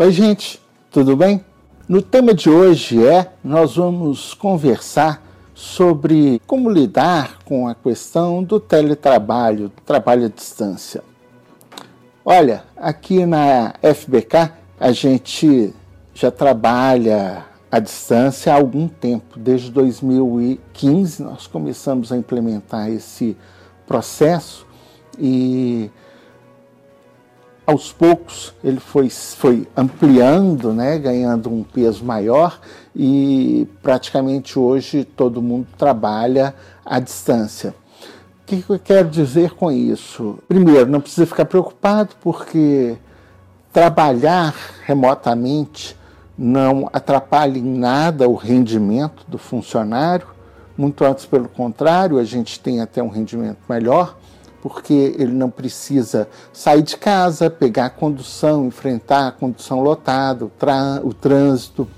Oi, gente, tudo bem? No tema de hoje é nós vamos conversar sobre como lidar com a questão do teletrabalho, trabalho à distância. Olha, aqui na FBK a gente já trabalha à distância há algum tempo, desde 2015 nós começamos a implementar esse processo e aos poucos ele foi, foi ampliando, né, ganhando um peso maior e praticamente hoje todo mundo trabalha à distância. O que eu quero dizer com isso? Primeiro, não precisa ficar preocupado porque trabalhar remotamente não atrapalha em nada o rendimento do funcionário, muito antes pelo contrário, a gente tem até um rendimento melhor porque ele não precisa sair de casa, pegar a condução, enfrentar a condução lotada, o, o trânsito.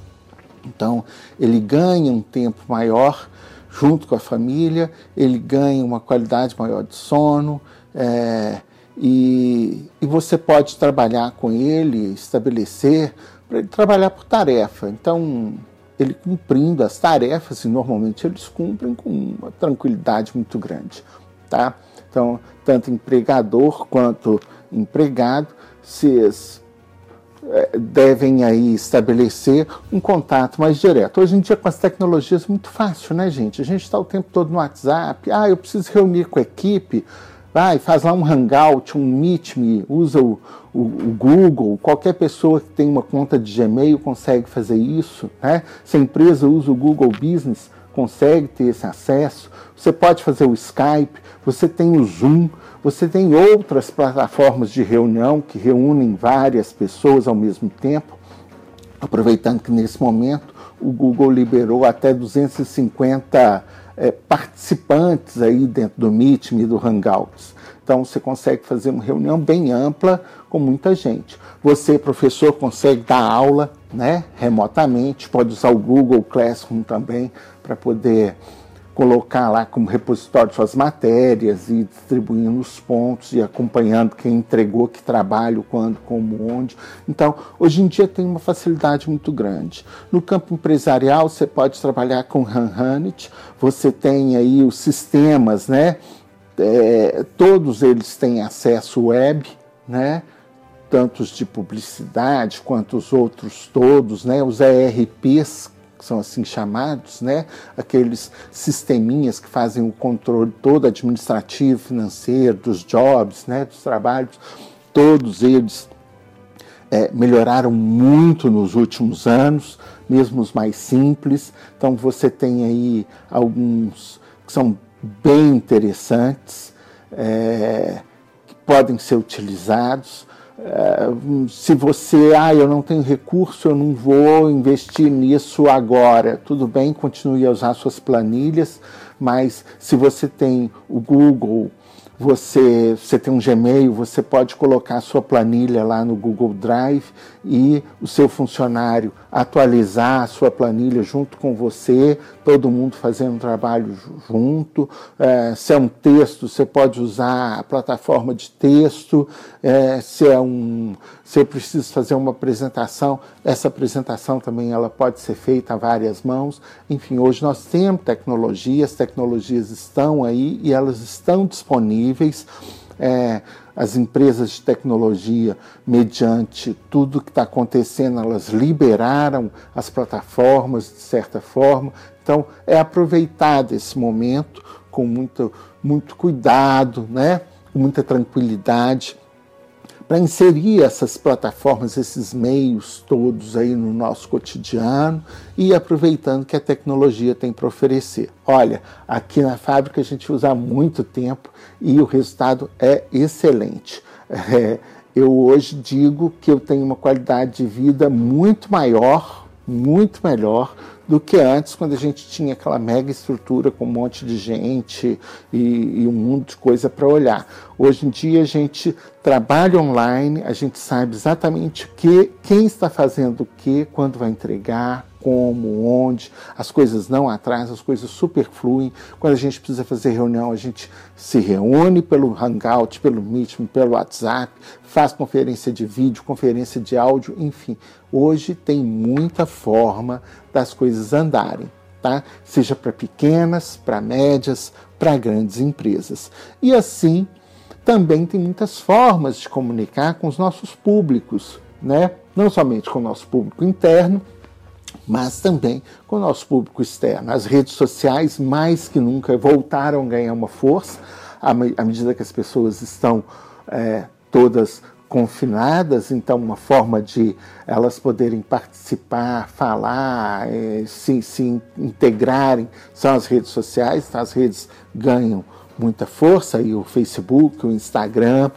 Então, ele ganha um tempo maior junto com a família, ele ganha uma qualidade maior de sono, é, e, e você pode trabalhar com ele, estabelecer, para ele trabalhar por tarefa. Então, ele cumprindo as tarefas, e normalmente eles cumprem com uma tranquilidade muito grande. Tá? Então, tanto empregador quanto empregado, vocês é, devem aí estabelecer um contato mais direto. Hoje em dia, com as tecnologias, é muito fácil, né, gente? A gente está o tempo todo no WhatsApp. Ah, eu preciso reunir com a equipe. Vai, faz lá um Hangout, um Meet Me, usa o, o, o, Google. Qualquer pessoa que tem uma conta de Gmail consegue fazer isso. Né? Se a empresa usa o Google Business, consegue ter esse acesso. Você pode fazer o Skype, você tem o Zoom, você tem outras plataformas de reunião que reúnem várias pessoas ao mesmo tempo. Aproveitando que nesse momento o Google liberou até 250 é, participantes aí dentro do Meet e do Hangouts. Então você consegue fazer uma reunião bem ampla com muita gente. Você, professor, consegue dar aula né, remotamente, pode usar o Google Classroom também para poder colocar lá como repositório suas matérias e distribuindo os pontos e acompanhando quem entregou que trabalho, quando, como, onde. Então, hoje em dia tem uma facilidade muito grande. No campo empresarial, você pode trabalhar com Hanhanit, você tem aí os sistemas, né? É, todos eles têm acesso web, né? Tantos de publicidade quanto os outros todos, né? Os ERPs que são assim chamados, né? aqueles sisteminhas que fazem o controle todo administrativo, financeiro, dos jobs, né? dos trabalhos, todos eles é, melhoraram muito nos últimos anos, mesmo os mais simples. Então você tem aí alguns que são bem interessantes, é, que podem ser utilizados. É, se você, ah, eu não tenho recurso, eu não vou investir nisso agora, tudo bem, continue a usar suas planilhas, mas se você tem o Google você, você tem um Gmail, você pode colocar a sua planilha lá no Google Drive e o seu funcionário atualizar a sua planilha junto com você, todo mundo fazendo um trabalho junto. É, se é um texto, você pode usar a plataforma de texto. É, se é um, se eu preciso fazer uma apresentação, essa apresentação também ela pode ser feita a várias mãos. Enfim, hoje nós temos tecnologia, as tecnologias estão aí e elas estão disponíveis disponíveis. É, as empresas de tecnologia, mediante tudo que está acontecendo, elas liberaram as plataformas de certa forma. Então, é aproveitado esse momento com muito, muito cuidado, né? com muita tranquilidade, para inserir essas plataformas, esses meios todos aí no nosso cotidiano e aproveitando que a tecnologia tem para oferecer. Olha, aqui na fábrica a gente usa há muito tempo e o resultado é excelente. É, eu hoje digo que eu tenho uma qualidade de vida muito maior, muito melhor do que antes, quando a gente tinha aquela mega estrutura com um monte de gente e, e um mundo de coisa para olhar. Hoje em dia a gente trabalha online, a gente sabe exatamente que, quem está fazendo o que, quando vai entregar, como, onde, as coisas não atrasam, as coisas super fluem. Quando a gente precisa fazer reunião, a gente se reúne pelo Hangout, pelo Meet, pelo WhatsApp, faz conferência de vídeo, conferência de áudio, enfim. Hoje tem muita forma das coisas andarem. Tá? Seja para pequenas, para médias, para grandes empresas. E assim, também tem muitas formas de comunicar com os nossos públicos, né? Não somente com o nosso público interno, mas também com o nosso público externo. As redes sociais, mais que nunca, voltaram a ganhar uma força à, medida que as pessoas estão é, todas confinadas, então uma forma de elas poderem participar, falar, é, se, se integrarem são as redes sociais, tá? as redes ganham muita força, e o Facebook, o Instagram,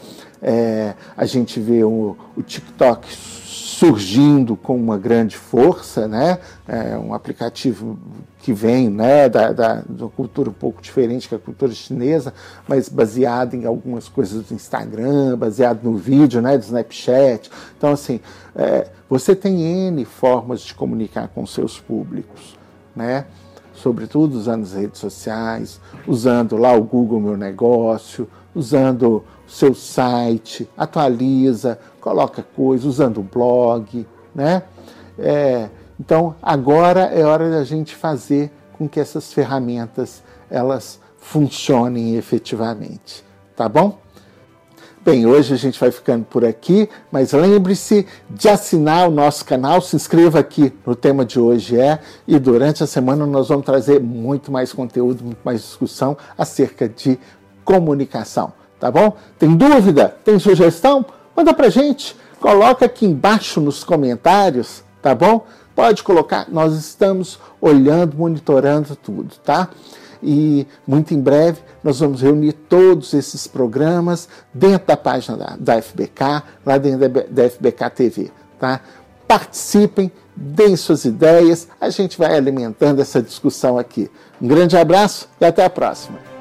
é, a gente vê o, o TikTok surgindo com uma grande força, né? É um aplicativo que vem né, da, da, da, cultura um pouco diferente que a cultura chinesa, mas baseado em algumas coisas do Instagram, baseado no vídeo, né, do Snapchat. Então, assim, é, você tem N formas de comunicar com seus públicos, né? Sobretudo usando as redes sociais, usando lá o Google Meu Negócio, usando o seu site, atualiza, coloca coisa, usando o blog, né? É, então agora é hora da gente fazer com que essas ferramentas elas funcionem efetivamente, tá bom? Bem, hoje a gente vai ficando por aqui, mas lembre-se de assinar o nosso canal, se inscreva aqui no tema de hoje é, e durante a semana nós vamos trazer muito mais conteúdo, muito mais discussão acerca de comunicação, tá bom? Tem dúvida? Tem sugestão? Manda pra gente, coloca aqui embaixo nos comentários, tá bom? Pode colocar, nós estamos olhando, monitorando tudo, tá? E muito em breve nós vamos reunir todos esses programas dentro da página da, da FBK, lá dentro da, da FBK TV, tá? Participem, deem suas ideias, a gente vai alimentando essa discussão aqui. Um grande abraço e até a próxima.